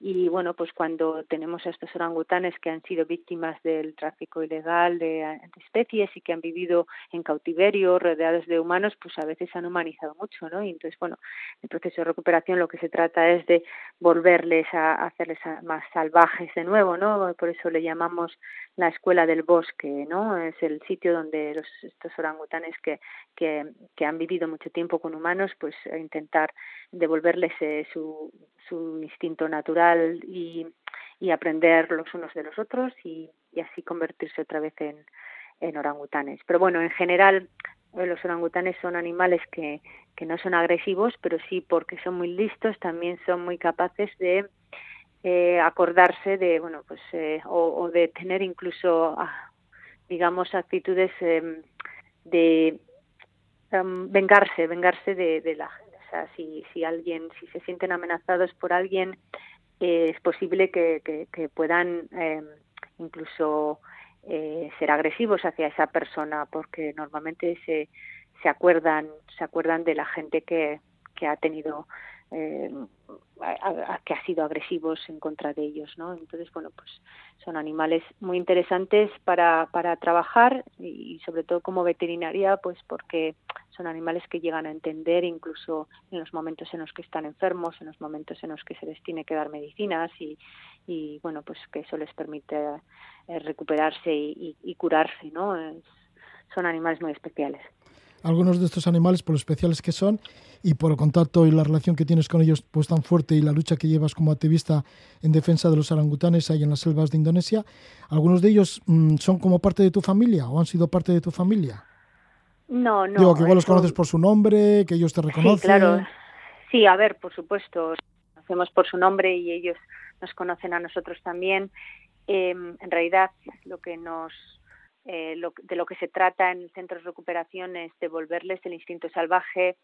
y bueno, pues cuando tenemos a estos orangutanes que han sido víctimas del tráfico ilegal de, especies y que han vivido en cautiverio, rodeados de humanos, pues a veces han humanizado mucho, ¿no? Y entonces, bueno, el proceso de recuperación lo que se trata es de volverles a, hacerles más salvajes de nuevo, ¿no? Por eso le llamamos la escuela del bosque, ¿no? Es el sitio donde los, estos orangutanes que, que, que han vivido mucho tiempo con humanos, pues intentar devolverles eh, su, su instinto natural y, y, aprender los unos de los otros y, y así convertirse otra vez en, en orangutanes. Pero bueno, en general eh, los orangutanes son animales que, que no son agresivos, pero sí porque son muy listos, también son muy capaces de eh, acordarse de, bueno, pues, eh, o, de tener incluso, ah, digamos, actitudes eh, de um, vengarse, vengarse de, de la o sea, si, si alguien, si se sienten amenazados por alguien, eh, es posible que, que, puedan eh, incluso eh, ser agresivos hacia esa persona, porque normalmente se, se acuerdan, se acuerdan de la gente que, que ha tenido eh, que ha sido agresivos en contra de ellos, ¿no? Entonces, bueno, pues son animales muy interesantes para, para trabajar y sobre todo como veterinaria, pues porque son animales que llegan a entender incluso en los momentos en los que están enfermos, en los momentos en los que se les tiene que dar medicinas y, bueno, pues que eso les permite eh, recuperarse y, y, y curarse, ¿no? Es, son animales muy especiales algunos de estos animales por lo especiales que son y por el contacto y la relación que tienes con ellos pues tan fuerte y la lucha que llevas como activista en defensa de los orangutanes ahí en las selvas de Indonesia, algunos de ellos mmm, son como parte de tu familia o han sido parte de tu familia. No, no. Digo que igual los conoces por su nombre, que ellos te reconocen. Sí, claro. Sí, a ver, por supuesto, conocemos por su nombre y ellos nos conocen a nosotros también. Eh, en realidad, lo que nos eh, lo, de lo que se trata en el centro de recuperación es devolverles el instinto salvaje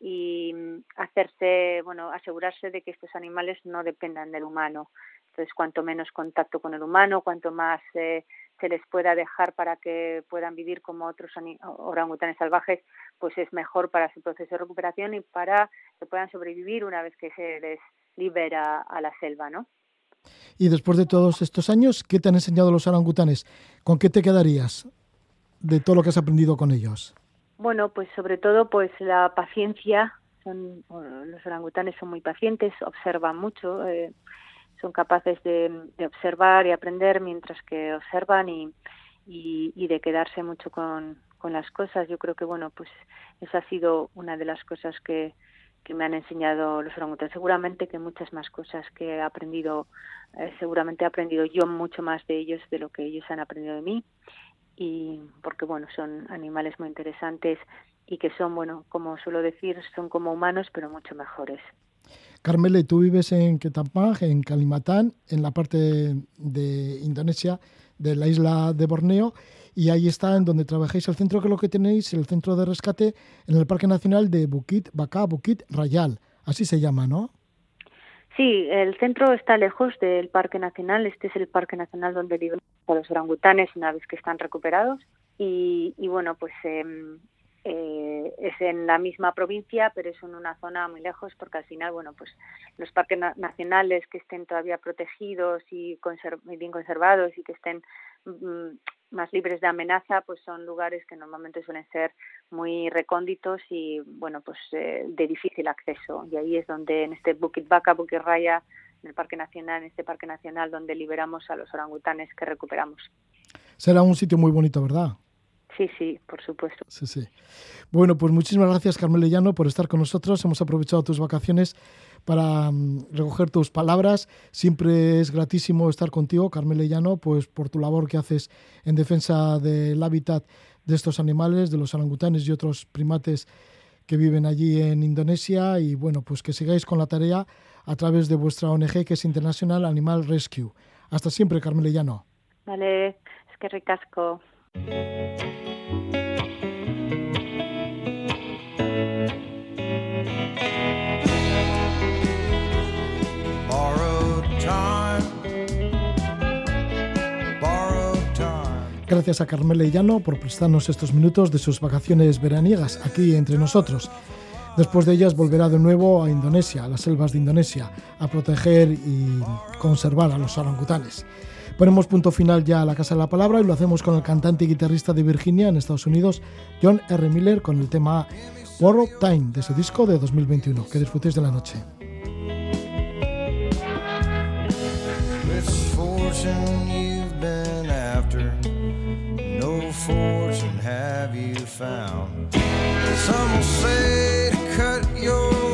y mm, hacerse, bueno, asegurarse de que estos animales no dependan del humano. Entonces, cuanto menos contacto con el humano, cuanto más eh, se les pueda dejar para que puedan vivir como otros orangutanes salvajes, pues es mejor para su proceso de recuperación y para que puedan sobrevivir una vez que se les libera a la selva, ¿no? Y después de todos estos años, ¿qué te han enseñado los orangutanes? ¿Con qué te quedarías de todo lo que has aprendido con ellos? Bueno, pues sobre todo pues la paciencia. Son, los orangutanes son muy pacientes, observan mucho, eh, son capaces de, observar y aprender mientras que observan y, y, y de quedarse mucho con, con las cosas. Yo creo que bueno, pues esa ha sido una de las cosas que, que me han enseñado los orangutanes. Seguramente que muchas más cosas que he aprendido, eh, seguramente he aprendido yo mucho más de ellos de lo que ellos han aprendido de mí. Y porque, bueno, son animales muy interesantes y que son, bueno, como suelo decir, son como humanos, pero mucho mejores. Carmele, tú vives en Ketampang, en Kalimantan, en la parte de Indonesia, de la isla de Borneo y ahí está en donde trabajáis el centro que lo que tenéis, el centro de rescate en el Parque Nacional de Bukit Baka, Bukit Rayal, así se llama, ¿no? Sí, el centro está lejos del Parque Nacional, este es el Parque Nacional donde viven los orangutanes una vez que están recuperados. Y, y bueno, pues eh, eh, es en la misma provincia, pero es en una zona muy lejos porque al final, bueno, pues los parques na nacionales que estén todavía protegidos y, conserv bien conservados y que estén mm, más libres de amenaza, pues son lugares que normalmente suelen ser muy recónditos y, bueno, pues eh, de difícil acceso. Y ahí es donde en este Bukit Baka, Bukit Raya, en el Parque Nacional, en este Parque Nacional, donde liberamos a los orangutanes que recuperamos. Será un sitio muy bonito, ¿verdad? Sí, sí, por supuesto. Sí, sí. Bueno, pues muchísimas gracias, Carmelo Llano, por estar con nosotros. Hemos aprovechado tus vacaciones para mm, recoger tus palabras. Siempre es gratísimo estar contigo, Carmelo Llano, pues por tu labor que haces en defensa del hábitat de estos animales, de los orangutanes y otros primates que viven allí en Indonesia y bueno, pues que sigáis con la tarea a través de vuestra ONG que es International Animal Rescue. Hasta siempre, Carmelo Llano. Vale, es que ricasco. Gracias a Carmela Llano por prestarnos estos minutos de sus vacaciones veraniegas aquí entre nosotros. Después de ellas volverá de nuevo a Indonesia, a las selvas de Indonesia, a proteger y conservar a los orangutanes. Ponemos punto final ya a la Casa de la Palabra y lo hacemos con el cantante y guitarrista de Virginia en Estados Unidos, John R. Miller, con el tema Borrowed Time de su disco de 2021. Que disfrutéis de la noche. Fortune have you found. Some will say to cut your